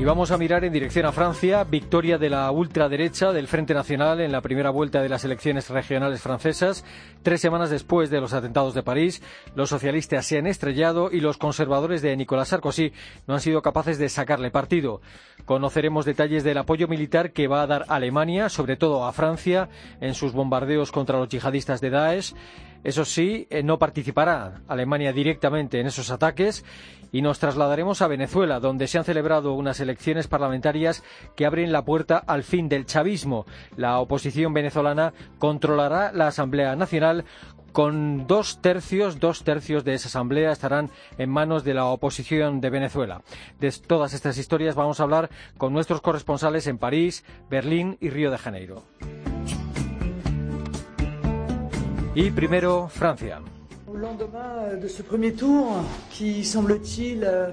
Y vamos a mirar en dirección a Francia, victoria de la ultraderecha del Frente Nacional en la primera vuelta de las elecciones regionales francesas. Tres semanas después de los atentados de París, los socialistas se han estrellado y los conservadores de Nicolas Sarkozy no han sido capaces de sacarle partido. Conoceremos detalles del apoyo militar que va a dar Alemania, sobre todo a Francia, en sus bombardeos contra los yihadistas de Daesh. Eso sí, eh, no participará Alemania directamente en esos ataques y nos trasladaremos a Venezuela, donde se han celebrado unas elecciones parlamentarias que abren la puerta al fin del chavismo. La oposición venezolana controlará la Asamblea Nacional con dos tercios, dos tercios de esa asamblea estarán en manos de la oposición de Venezuela. De todas estas historias vamos a hablar con nuestros corresponsales en París, Berlín y Río de Janeiro. Y primero, Francia. Au lendemain de ce premier tour, qui semble-t-il, euh,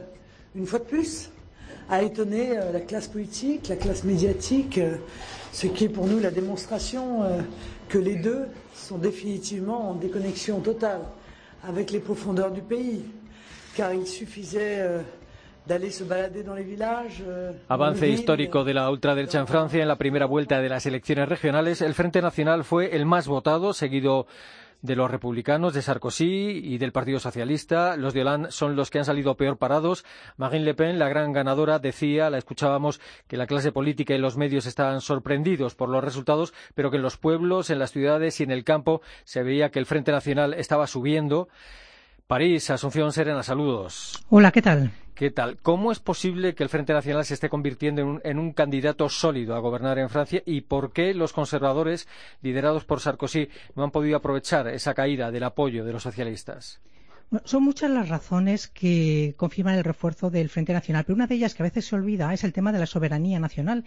une fois de plus, a étonné euh, la classe politique, la classe médiatique, euh, ce qui est pour nous la démonstration que les deux sont définitivement en déconnexion totale avec les profondeurs du pays, car il suffisait Avance histórico de la ultraderecha en Francia en la primera vuelta de las elecciones regionales. El Frente Nacional fue el más votado, seguido de los republicanos, de Sarkozy y del Partido Socialista. Los de Hollande son los que han salido peor parados. Marine Le Pen, la gran ganadora, decía, la escuchábamos, que la clase política y los medios estaban sorprendidos por los resultados, pero que en los pueblos, en las ciudades y en el campo se veía que el Frente Nacional estaba subiendo. París, Asunción Serena, saludos. Hola, ¿qué tal? ¿Qué tal? ¿Cómo es posible que el Frente Nacional se esté convirtiendo en un, candidato sólido a gobernar en Francia y por qué los conservadores, liderados por Sarkozy, no han podido aprovechar esa caída del apoyo de los socialistas? son muchas las razones que confirman el refuerzo del Frente Nacional, pero una de ellas que a veces se olvida es el tema de la soberanía nacional.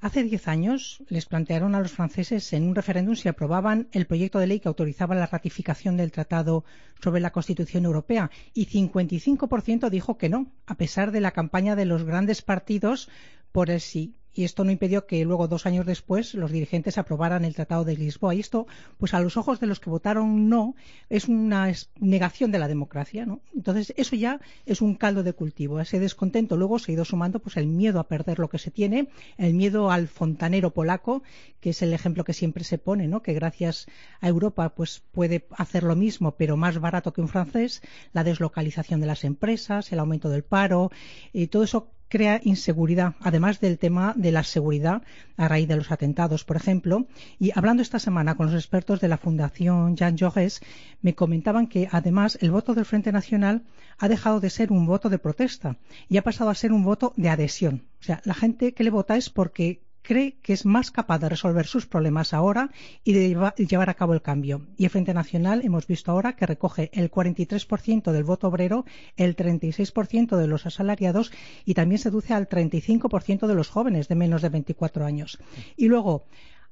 Hace diez años les plantearon a los franceses en un referéndum si aprobaban el proyecto de ley que autorizaba la ratificación del Tratado sobre la Constitución Europea y 55% dijo que no, a pesar de la campaña de los grandes partidos por el sí y esto no impidió que luego, dos años después, los dirigentes aprobaran el Tratado de Lisboa. Y esto, pues a los ojos de los que votaron no, es una negación de la democracia. ¿no? Entonces, eso ya es un caldo de cultivo. Ese descontento luego se ha ido sumando pues, el miedo a perder lo que se tiene, el miedo al fontanero polaco, que es el ejemplo que siempre se pone, ¿no? que gracias a Europa pues, puede hacer lo mismo, pero más barato que un francés, la deslocalización de las empresas, el aumento del paro, y todo eso crea inseguridad, además del tema de la seguridad a raíz de los atentados, por ejemplo. Y hablando esta semana con los expertos de la Fundación Jean Jaurès, me comentaban que además el voto del Frente Nacional ha dejado de ser un voto de protesta y ha pasado a ser un voto de adhesión. O sea, la gente que le vota es porque cree que es más capaz de resolver sus problemas ahora y de llevar a cabo el cambio. Y el Frente Nacional hemos visto ahora que recoge el 43% del voto obrero, el 36% de los asalariados y también seduce al 35% de los jóvenes de menos de 24 años. Y luego,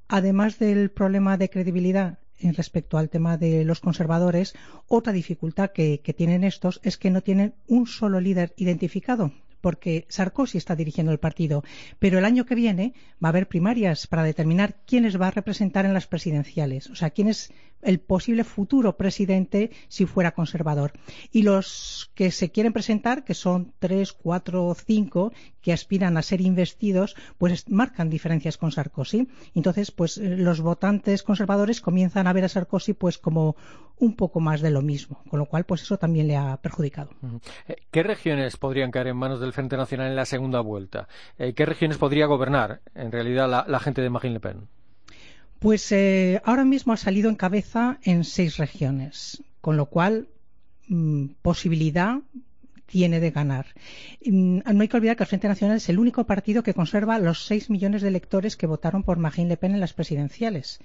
además del problema de credibilidad respecto al tema de los conservadores, otra dificultad que, tienen estos es que no tienen un solo líder identificado porque Sarkozy está dirigiendo el partido, pero el año que viene va a haber primarias para determinar quién les va a representar en las presidenciales, o sea, quién es el posible futuro presidente si fuera conservador. Y los que se quieren presentar, que son tres, cuatro, cinco, que aspiran a ser investidos, pues marcan diferencias con Sarkozy. Entonces, pues eh, los votantes conservadores comienzan a ver a Sarkozy pues como un poco más de lo mismo, con lo cual pues eso también le ha perjudicado. Eh, ¿Qué regiones podrían caer en manos del Frente Nacional en la segunda vuelta? Eh, ¿Qué regiones podría gobernar en realidad la, gente de Marine Le Pen? Pues eh, ahora mismo ha salido en cabeza en seis regiones, con lo cual mm, posibilidad tiene de ganar. Mm, no hay que olvidar que el Frente Nacional es el único partido que conserva los seis millones de electores que votaron por Marine Le Pen en las presidenciales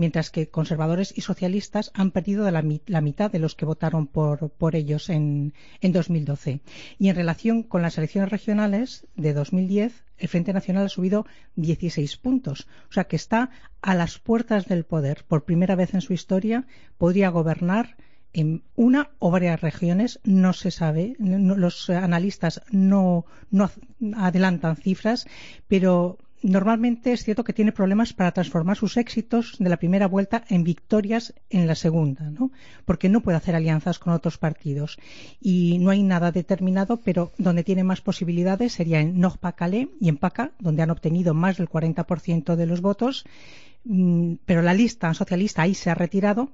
mientras que conservadores y socialistas han perdido la, mitad de los que votaron por, ellos en, en 2012. Y en relación con las elecciones regionales de 2010, el Frente Nacional ha subido 16 puntos. O sea que está a las puertas del poder. Por primera vez en su historia podría gobernar en una o varias regiones, no se sabe, los analistas no, no adelantan cifras, pero normalmente es cierto que tiene problemas para transformar sus éxitos de la primera vuelta en victorias en la segunda, ¿no? Porque no puede hacer alianzas con otros partidos. Y no hay nada determinado, pero donde tiene más posibilidades sería en Nord-Pas-Calais y en PACA, donde han obtenido más del 40% de los votos. Mm, pero la lista socialista ahí se ha retirado,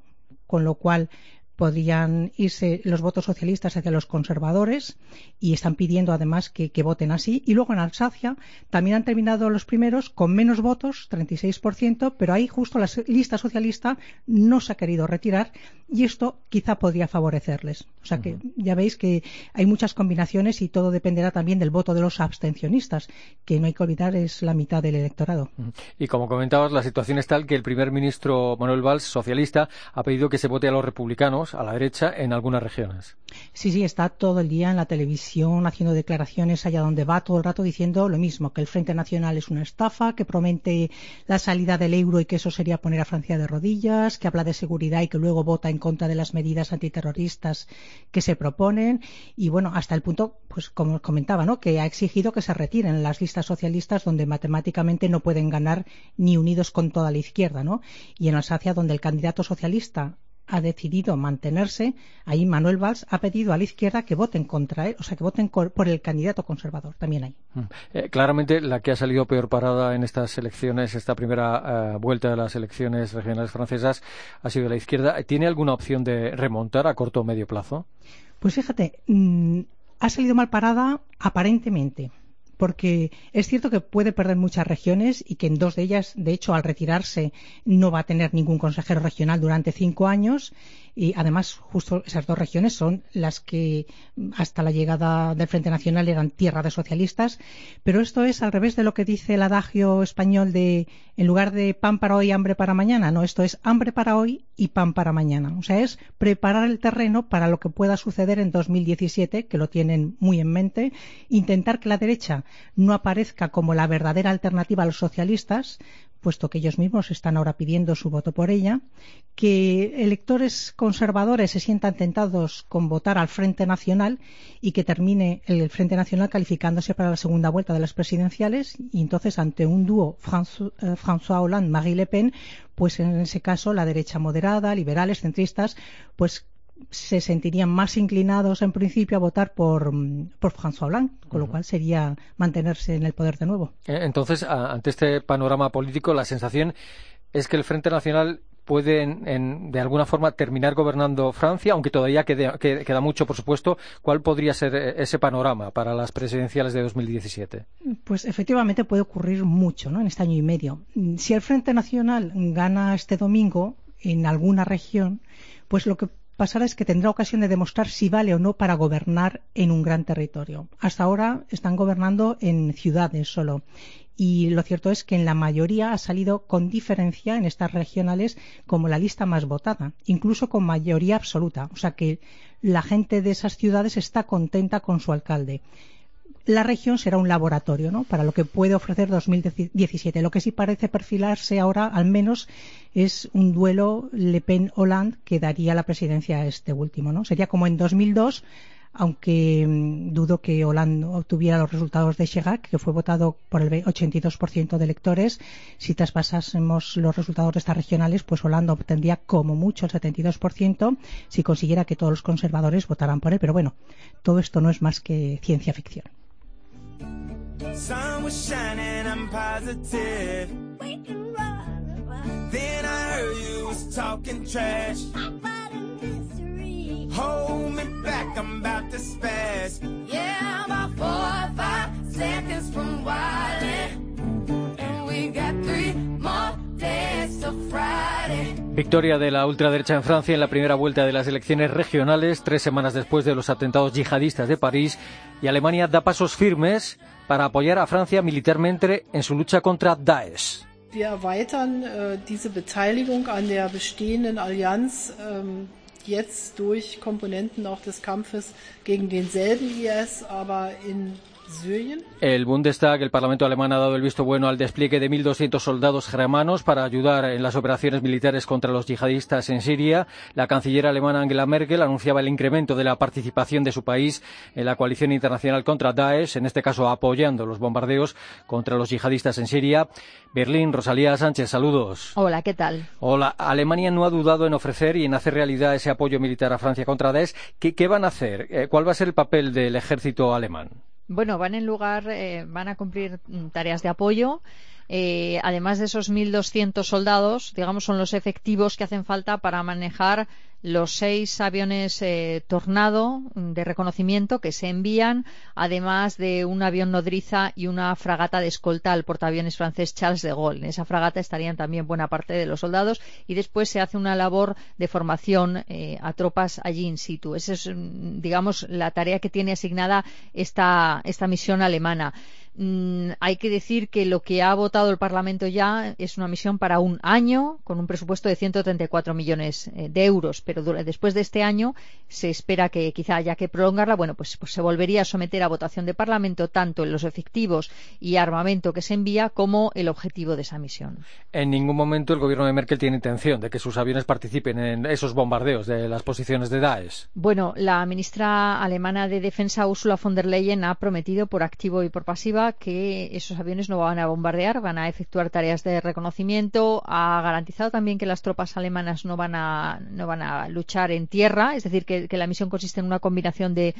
con lo cual podrían irse los votos socialistas hacia los conservadores y están pidiendo además que, voten así. Y luego en Alsacia también han terminado los primeros con menos votos, 36%, pero ahí justo la lista socialista no se ha querido retirar y esto quizá podría favorecerles. O sea que ya veis que hay muchas combinaciones y todo dependerá también del voto de los abstencionistas, que no hay que olvidar es la mitad del electorado. Y como comentabas, la situación es tal que el primer ministro Manuel Valls, socialista, ha pedido que se vote a los republicanos a la derecha, en algunas regiones. Sí, sí, está todo el día en la televisión haciendo declaraciones allá donde va, todo el rato diciendo lo mismo, que el Frente Nacional es una estafa, que promete la salida del euro y que eso sería poner a Francia de rodillas, que habla de seguridad y que luego vota en contra de las medidas antiterroristas que se proponen. Y bueno, hasta el punto, pues como comentaba, ¿no? que ha exigido que se retiren las listas socialistas donde matemáticamente no pueden ganar ni unidos con toda la izquierda. ¿no? Y en Alsacia, donde el candidato socialista ha decidido mantenerse, ahí Manuel Valls ha pedido a la izquierda que voten contra él, o sea, que voten por el candidato conservador, también hay. Mm. Eh, claramente, la que ha salido peor parada en estas elecciones, esta primera eh, vuelta de las elecciones regionales francesas, ha sido la izquierda. ¿Tiene alguna opción de remontar a corto o medio plazo? Pues fíjate, mm, ha salido mal parada aparentemente porque es cierto que puede perder muchas regiones y que en dos de ellas, de hecho, al retirarse no va a tener ningún consejero regional durante cinco años y además justo esas dos regiones son las que hasta la llegada del Frente Nacional eran tierra de socialistas, pero esto es al revés de lo que dice el adagio español de en lugar de pan para hoy, hambre para mañana, no, esto es hambre para hoy y pan para mañana. O sea, es preparar el terreno para lo que pueda suceder en 2017, que lo tienen muy en mente, intentar que la derecha no aparezca como la verdadera alternativa a los socialistas, puesto que ellos mismos están ahora pidiendo su voto por ella, que electores conservadores se sientan tentados con votar al Frente Nacional y que termine el Frente Nacional calificándose para la segunda vuelta de las presidenciales. Y entonces ante un dúo eh, François Hollande-Marie Le Pen, pues en ese caso la derecha moderada, liberales, centristas, pues se sentirían más inclinados en principio a votar por, por François Hollande, con lo cual sería mantenerse en el poder de nuevo. Eh, entonces, ante este panorama político, la sensación es que el Frente Nacional puede, de alguna forma, terminar gobernando Francia, aunque todavía queda mucho, por supuesto. ¿Cuál podría ser eh, ese panorama para las presidenciales de 2017? Pues efectivamente puede ocurrir mucho ¿no? en este año y medio. Si el Frente Nacional gana este domingo en alguna región, pues lo que pasará es que tendrá ocasión de demostrar si vale o no para gobernar en un gran territorio. Hasta ahora están gobernando en ciudades solo. Y lo cierto es que en la mayoría ha salido con diferencia en estas regionales como la lista más votada, incluso con mayoría absoluta. O sea que la gente de esas ciudades está contenta con su alcalde la región será un laboratorio ¿no? para lo que puede ofrecer 2017. Lo que sí parece perfilarse ahora, al menos, es un duelo Le Pen-Hollande que daría la presidencia a este último. ¿no? Sería como en 2002, aunque mm, dudo que Hollande obtuviera los resultados de Chirac, que fue votado por el 82% de electores. Si traspasásemos los resultados de estas regionales, pues Hollande obtendría como mucho el 72% si consiguiera que todos los conservadores votaran por él. Pero bueno, todo esto no es más que ciencia ficción. Sun was shining, I'm positive. We can run, Then I heard you was talking trash. Hold me back, I'm about to spaz. Yeah, I'm about four or five seconds from wildin'. And we got three more days till Friday. Victoria de la ultraderecha en Francia en la primera vuelta de las elecciones regionales, tres semanas después de los atentados yihadistas de París, y Alemania da pasos firmes para apoyar a Francia militarmente en su lucha contra Daesh. Äh, ähm, jetzt durch Komponenten auch des Kampfes gegen El Bundestag, el Parlamento alemán, ha dado el visto bueno al despliegue de 1.200 soldados germanos para ayudar en las operaciones militares contra los yihadistas en Siria. La canciller alemana Angela Merkel anunciaba el incremento de la participación de su país en la coalición internacional contra Daesh, en este caso apoyando los bombardeos contra los yihadistas en Siria. Berlín, Rosalía Sánchez, saludos. Hola, ¿qué tal? Hola. Alemania no ha dudado en ofrecer y en hacer realidad ese apoyo militar a Francia contra Daesh. ¿Qué, van a hacer? Eh, ¿Cuál va a ser el papel del ejército alemán? Bueno, van en lugar, eh, van a cumplir mm, tareas de apoyo. Eh, además de esos 1.200 soldados, digamos, son los efectivos que hacen falta para manejar los seis aviones eh, Tornado de reconocimiento que se envían, además de un avión nodriza y una fragata de escolta al portaaviones francés Charles de Gaulle. En esa fragata estarían también buena parte de los soldados y después se hace una labor de formación eh, a tropas allí in situ. Esa es, mm, digamos, la tarea que tiene asignada esta, esta misión alemana. Mm, hay que decir que lo que ha votado el Parlamento ya es una misión para un año con un presupuesto de 134 millones eh, de euros, pero después de este año se espera que quizá haya que prolongarla. Bueno, pues, pues, se volvería a someter a votación de Parlamento tanto en los efectivos y armamento que se envía como el objetivo de esa misión. En ningún momento el gobierno de Merkel tiene intención de que sus aviones participen en esos bombardeos de las posiciones de Daesh. Bueno, la ministra alemana de Defensa, Ursula von der Leyen, ha prometido por activo y por pasiva que esos aviones no van a bombardear, van a efectuar tareas de reconocimiento. Ha garantizado también que las tropas alemanas no van a, no van a luchar en tierra, es decir, que, la misión consiste en una combinación de,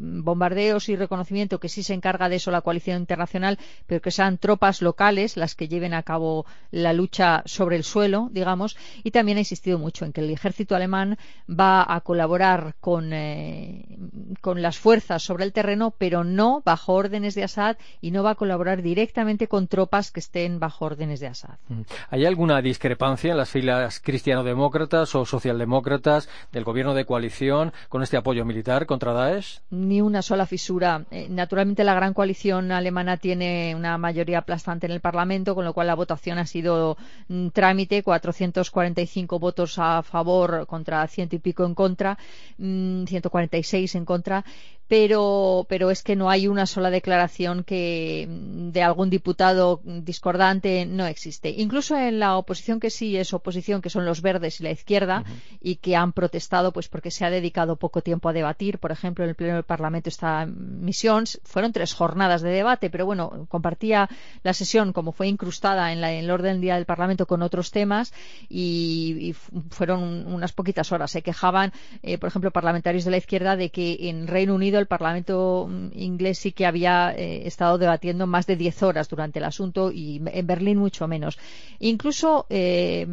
bombardeos y reconocimiento, que sí se encarga de eso la coalición internacional, pero que sean tropas locales las que lleven a cabo la lucha sobre el suelo, digamos. Y también ha insistido mucho en que el ejército alemán va a colaborar con, eh, con las fuerzas sobre el terreno, pero no bajo órdenes de Assad y no va a colaborar directamente con tropas que estén bajo órdenes de Assad. Mm. ¿Hay alguna discrepancia en las filas cristiano-demócratas o socialdemócratas del gobierno de coalición con este apoyo militar contra Daesh? Ni una sola fisura. Eh, naturalmente la gran coalición alemana tiene una mayoría aplastante en el Parlamento, con lo cual la votación ha sido un trámite, 445 votos a favor contra ciento y pico en contra, 146 mm, en contra pero, pero es que no hay una sola declaración que mm, de algún diputado discordante no existe. Incluso en la oposición que sí es oposición, que son los verdes y la izquierda, y que han protestado pues porque se ha dedicado poco tiempo a debatir. Por ejemplo, en el Pleno del Parlamento esta misión fueron tres jornadas de debate, pero bueno, compartía la sesión como fue incrustada en, el orden del día del Parlamento con otros temas y, fueron unas poquitas horas. Se quejaban, eh, por ejemplo, parlamentarios de la izquierda de que en Reino Unido el Parlamento mm, inglés sí que había eh, estado debatiendo más de diez horas durante el asunto y en Berlín mucho menos. Incluso eh,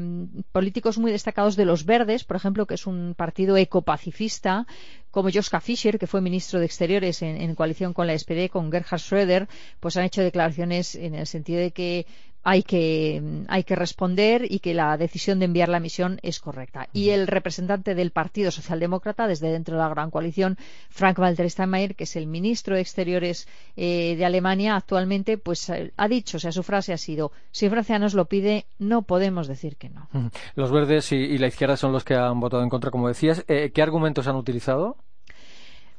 políticos muy destacados de los Verdes, por ejemplo, que es un partido ecopacifista, como Joschka Fischer, que fue ministro de Exteriores en, en, coalición con la SPD, con Gerhard Schröder, pues han hecho declaraciones en el sentido de que hay que, hay que responder y que la decisión de enviar la misión es correcta. Y el representante del Partido Socialdemócrata, desde dentro de la gran coalición, Frank-Walter Steinmeier, que es el ministro de Exteriores eh, de Alemania actualmente, pues eh, ha dicho, o sea, su frase ha sido, si Francia nos lo pide, no podemos decir que no. Los verdes y, la izquierda son los que han votado en contra, como decías. Eh, ¿Qué argumentos han utilizado?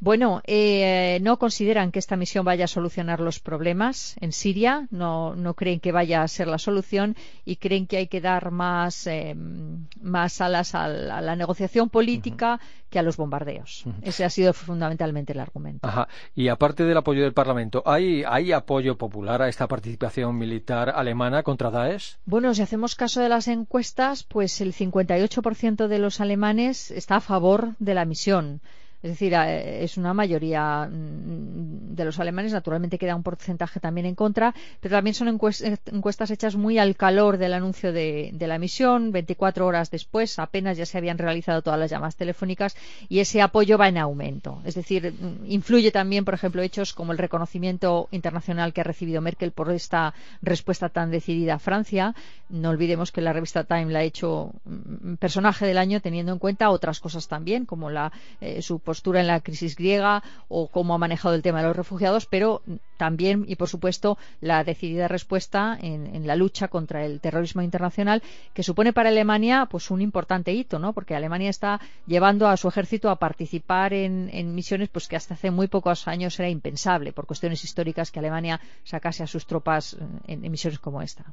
Bueno, eh, no consideran que esta misión vaya a solucionar los problemas en Siria, no, creen que vaya a ser la solución y creen que hay que dar más, eh, más alas a la, negociación política que a los bombardeos. Ese ha sido fundamentalmente el argumento. Y aparte del apoyo del Parlamento, ¿hay, ¿hay apoyo popular a esta participación militar alemana contra Daesh? Bueno, si hacemos caso de las encuestas, pues el 58% de los alemanes está a favor de la misión. Es decir, eh, es una mayoría mm, de los alemanes. Naturalmente queda un porcentaje también en contra, pero también son encuestas hechas muy al calor del anuncio de, la emisión. 24 horas después apenas ya se habían realizado todas las llamadas telefónicas y ese apoyo va en aumento. Es decir, mm, influye también, por ejemplo, hechos como el reconocimiento internacional que ha recibido Merkel por esta respuesta tan decidida a Francia. No olvidemos que la revista Time la ha hecho mm, personaje del año teniendo en cuenta otras cosas también, como la eh, postura en la crisis griega o cómo ha manejado el tema de los refugiados, pero también y por supuesto la decidida respuesta en, la lucha contra el terrorismo internacional que supone para Alemania pues un importante hito, ¿no? Porque Alemania está llevando a su ejército a participar en, misiones pues que hasta hace muy pocos años era impensable por cuestiones históricas que Alemania sacase a sus tropas en, en misiones como esta.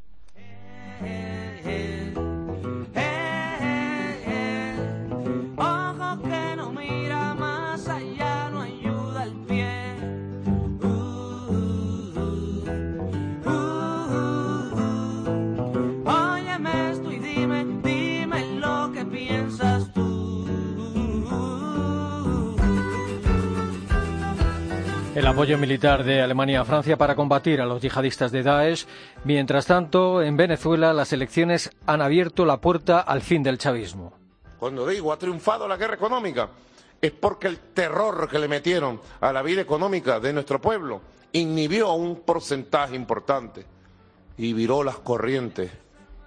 Apoyo militar de Alemania a Francia para combatir a los yihadistas de Daesh. Mientras tanto, en Venezuela las elecciones han abierto la puerta al fin del chavismo. Cuando digo ha triunfado la guerra económica, es porque el terror que le metieron a la vida económica de nuestro pueblo inhibió a un porcentaje importante y viró las corrientes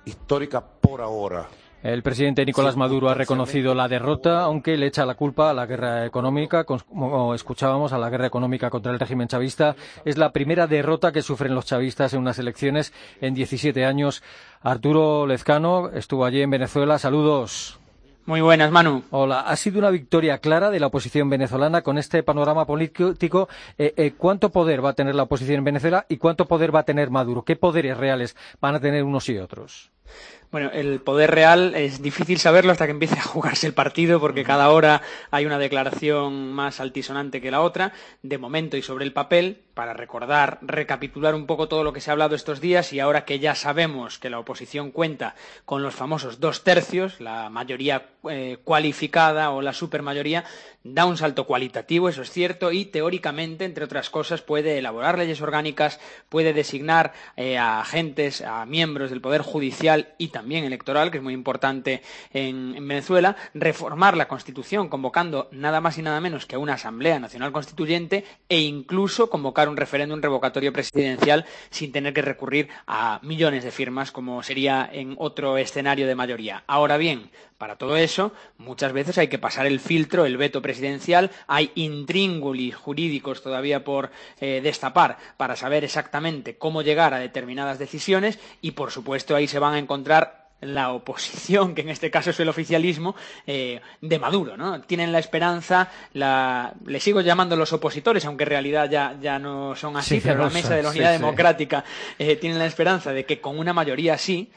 históricas por ahora. El presidente Nicolás Maduro ha reconocido la derrota, aunque le echa la culpa a la guerra económica, como escuchábamos, a la guerra económica contra el régimen chavista. Es la primera derrota que sufren los chavistas en unas elecciones en 17 años. Arturo Lezcano estuvo allí en Venezuela. Saludos. Muy buenas, Manu. Hola. Ha sido una victoria clara de la oposición venezolana con este panorama político. Eh, eh, ¿Cuánto poder va a tener la oposición en Venezuela y cuánto poder va a tener Maduro? ¿Qué poderes reales van a tener unos y otros? Bueno, el poder real es difícil saberlo hasta que empiece a jugarse el partido, porque cada hora hay una declaración más altisonante que la otra. De momento y sobre el papel, para recordar, recapitular un poco todo lo que se ha hablado estos días y ahora que ya sabemos que la oposición cuenta con los famosos dos tercios, la mayoría eh, cualificada o la supermayoría, da un salto cualitativo, eso es cierto, y teóricamente, entre otras cosas, puede elaborar leyes orgánicas, puede designar eh, a agentes, a miembros del Poder Judicial y también electoral, que es muy importante en, en Venezuela, reformar la Constitución, convocando nada más y nada menos que una Asamblea Nacional Constituyente e incluso convocar un referéndum revocatorio presidencial sin tener que recurrir a millones de firmas como sería en otro escenario de mayoría. Ahora bien, para todo eso, muchas veces hay que pasar el filtro, el veto presidencial, hay intríngulis jurídicos todavía por eh, destapar para saber exactamente cómo llegar a determinadas decisiones y, por supuesto, ahí se van a encontrar la oposición, que en este caso es el oficialismo, eh, de Maduro, ¿no? Tienen la esperanza, la, le sigo llamando los opositores, aunque en realidad ya, ya no son así, pero la mesa de la unidad democrática eh, tienen la esperanza de que con una mayoría así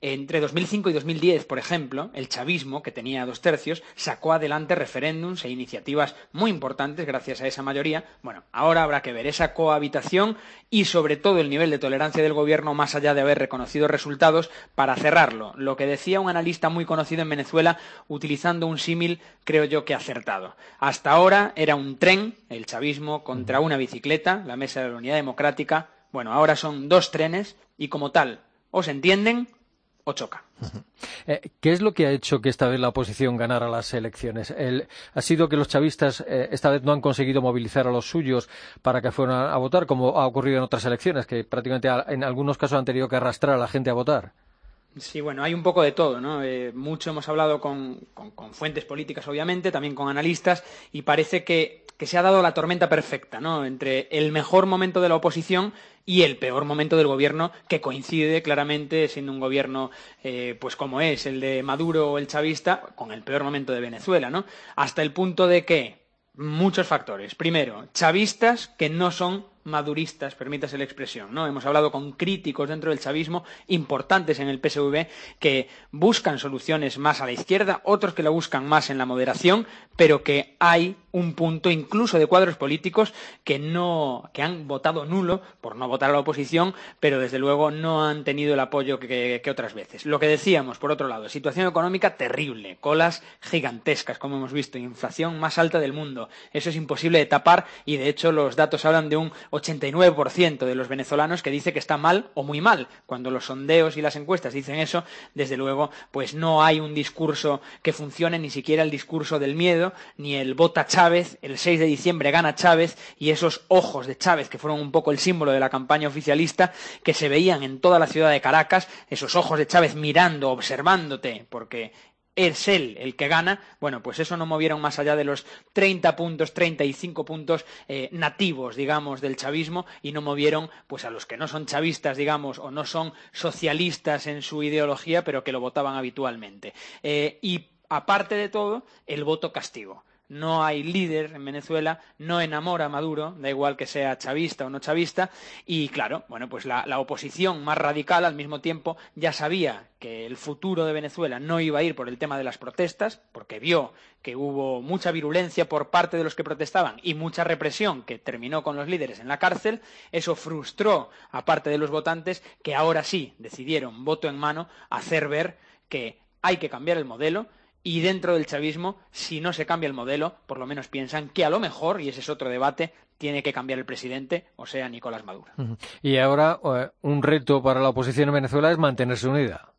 entre 2005 y 2010, por ejemplo, el chavismo, que tenía dos tercios, sacó adelante referéndums e iniciativas muy importantes gracias a esa mayoría. Bueno, ahora habrá que ver esa cohabitación y, sobre todo, el nivel de tolerancia del gobierno más allá de haber reconocido resultados para cerrarlo. Lo que decía un analista muy conocido en Venezuela, utilizando un símil, creo yo que acertado. Hasta ahora era un tren, el chavismo, contra una bicicleta, la Mesa de la Unidad Democrática. Bueno, ahora son dos trenes y, como tal, o se entienden o choca. Eh, ¿Qué es lo que ha hecho que esta vez la oposición ganara las elecciones? ¿Ha sido que los chavistas eh, esta vez no han conseguido movilizar a los suyos para que fueran a votar, como ha ocurrido en otras elecciones, que prácticamente en algunos casos han tenido que arrastrar a la gente a votar? Sí, bueno, hay un poco de todo, ¿no? Eh, mucho hemos hablado con, fuentes políticas, obviamente, también con analistas, y parece que, se ha dado la tormenta perfecta, ¿no? Entre el mejor momento de la oposición y el peor momento del gobierno, que coincide claramente, siendo un gobierno, eh, pues como es el de Maduro o el chavista, con el peor momento de Venezuela, ¿no? Hasta el punto de que muchos factores. Primero, chavistas que no son maduristas, permítase la expresión, ¿no? Hemos hablado con críticos dentro del chavismo importantes en el PSV que buscan soluciones más a la izquierda, otros que la buscan más en la moderación, pero que hay un punto incluso de cuadros políticos que no que han votado nulo por no votar a la oposición, pero desde luego no han tenido el apoyo que, que otras veces. Lo que decíamos, por otro lado, situación económica terrible, colas gigantescas, como hemos visto, inflación más alta del mundo. Eso es imposible de tapar y de hecho los datos hablan de un 89% de los venezolanos que dice que está mal o muy mal. Cuando los sondeos y las encuestas dicen eso, desde luego, pues no hay un discurso que funcione, ni siquiera el discurso del miedo, ni el vota Chávez, el 6 de diciembre gana Chávez, y esos ojos de Chávez, que fueron un poco el símbolo de la campaña oficialista, que se veían en toda la ciudad de Caracas, esos ojos de Chávez mirando, observándote, porque es él el que gana, bueno, pues eso no movieron más allá de los 30 puntos, 35 puntos eh, nativos, digamos, del chavismo y no movieron pues a los que no son chavistas, digamos, o no son socialistas en su ideología, pero que lo votaban habitualmente. Eh, y aparte de todo, el voto castigo no hay líder en Venezuela, no enamora a Maduro, da igual que sea chavista o no chavista, y claro, bueno, pues la, oposición más radical al mismo tiempo ya sabía que el futuro de Venezuela no iba a ir por el tema de las protestas, porque vio que hubo mucha virulencia por parte de los que protestaban y mucha represión que terminó con los líderes en la cárcel, eso frustró a parte de los votantes que ahora sí decidieron, voto en mano, hacer ver que hay que cambiar el modelo, y dentro del chavismo, si no se cambia el modelo, por lo menos piensan que a lo mejor, y ese es otro debate, tiene que cambiar el presidente, o sea, Nicolás Maduro. Y ahora eh, un reto para la oposición en Venezuela es mantenerse unida.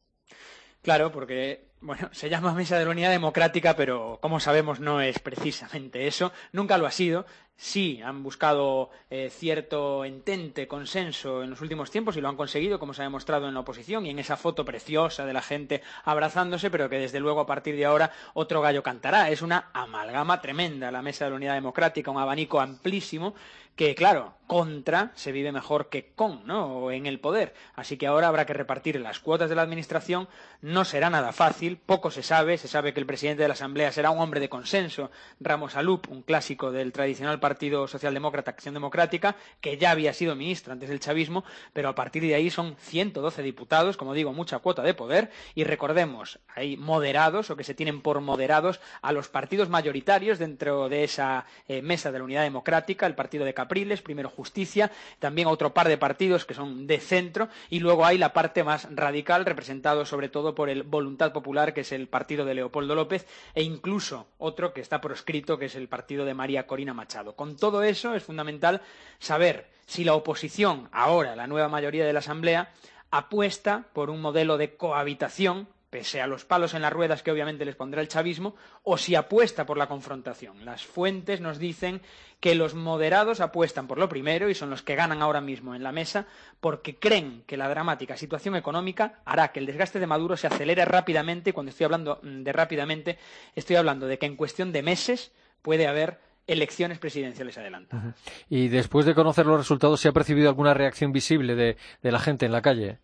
Claro, porque bueno, se llama Mesa de la Unidad Democrática, pero como sabemos no es precisamente eso. Nunca lo ha sido. Sí, han buscado eh, cierto entente, consenso en los últimos tiempos y lo han conseguido, como se ha demostrado en la oposición y en esa foto preciosa de la gente abrazándose, pero que desde luego a partir de ahora otro gallo cantará. Es una amalgama tremenda la Mesa de la Unidad Democrática, un abanico amplísimo que, claro, contra se vive mejor que con, ¿no? O en el poder. Así que ahora habrá que repartir las cuotas de la Administración. No será nada fácil, poco se sabe. Se sabe que el presidente de la Asamblea será un hombre de consenso, Ramos Alup, un clásico del tradicional Partido Socialdemócrata Acción Democrática, que ya había sido ministro antes del chavismo, pero a partir de ahí son 112 diputados, como digo, mucha cuota de poder. Y recordemos, hay moderados o que se tienen por moderados a los partidos mayoritarios dentro de esa eh, mesa de la Unidad Democrática, el Partido de Capriles, primero Justicia, también otro par de partidos que son de centro y luego hay la parte más radical representado sobre todo por el Voluntad Popular que es el partido de Leopoldo López e incluso otro que está proscrito que es el partido de María Corina Machado. Con todo eso es fundamental saber si la oposición, ahora la nueva mayoría de la Asamblea, apuesta por un modelo de cohabitación pese a los palos en las ruedas que obviamente les pondrá el chavismo, o si apuesta por la confrontación. Las fuentes nos dicen que los moderados apuestan por lo primero y son los que ganan ahora mismo en la mesa porque creen que la dramática situación económica hará que el desgaste de Maduro se acelere rápidamente y cuando estoy hablando mm, de rápidamente estoy hablando de que en cuestión de meses puede haber elecciones presidenciales adelantadas. Y después de conocer los resultados, ¿se ha percibido alguna reacción visible de la gente en la calle?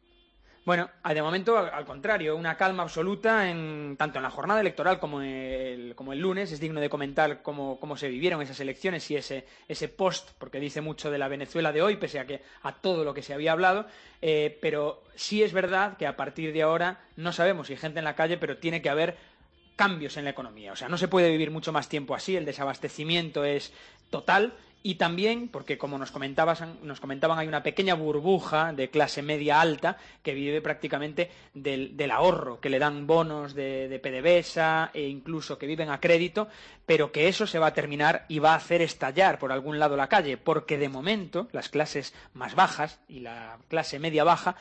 Bueno, de momento, al contrario, una calma absoluta en, tanto en la jornada electoral como el, como el lunes. Es digno de comentar cómo, se vivieron esas elecciones y ese, ese, post, porque dice mucho de la Venezuela de hoy, pese a que a todo lo que se había hablado. Eh, pero sí es verdad que a partir de ahora no sabemos si hay gente en la calle, pero tiene que haber cambios en la economía. O sea, no se puede vivir mucho más tiempo así. El desabastecimiento es total y también, porque como nos, nos comentaban, hay una pequeña burbuja de clase media alta que vive prácticamente del, ahorro, que le dan bonos de, de, PDVSA e incluso que viven a crédito, pero que eso se va a terminar y va a hacer estallar por algún lado la calle, porque de momento las clases más bajas y la clase media baja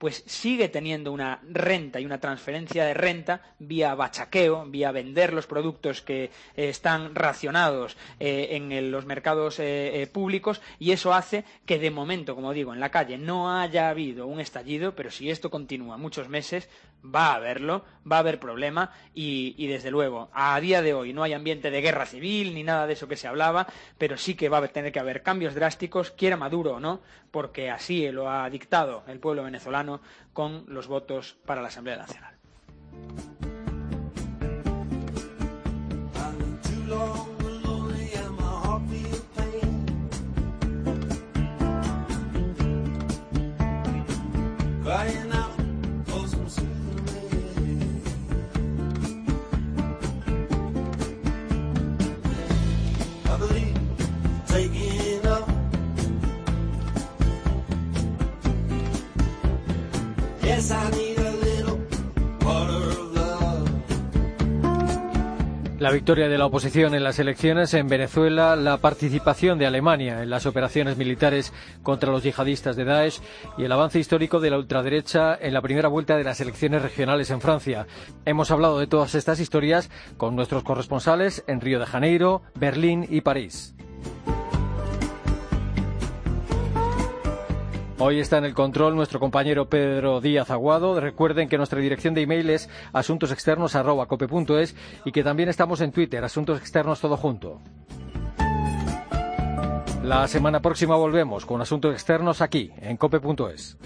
pues sigue teniendo una renta y una transferencia de renta vía bachaqueo, vía vender los productos que eh, están racionados eh, en los mercados eh, públicos y eso hace que de momento, como digo, en la calle no haya habido un estallido, pero si esto continúa muchos meses, va a haberlo, va a haber problema y, y desde luego, a día de hoy no hay ambiente de guerra civil ni nada de eso que se hablaba, pero sí que va a tener que haber cambios drásticos, quiera Maduro o no, porque así lo ha dictado el pueblo venezolano con los votos para la Asamblea Nacional. La victoria de la oposición en las elecciones en Venezuela, la participación de Alemania en las operaciones militares contra los yihadistas de Daesh y el avance histórico de la ultraderecha en la primera vuelta de las elecciones regionales en Francia. Hemos hablado de todas estas historias con nuestros corresponsales en Río de Janeiro, Berlín y París. Hoy está en el control nuestro compañero Pedro Díaz Aguado. Recuerden que nuestra dirección de email es asuntosexternos.cope.es y que también estamos en Twitter, Asuntos Externos Todo Junto. La semana próxima volvemos con Asuntos Externos aquí, en cope.es.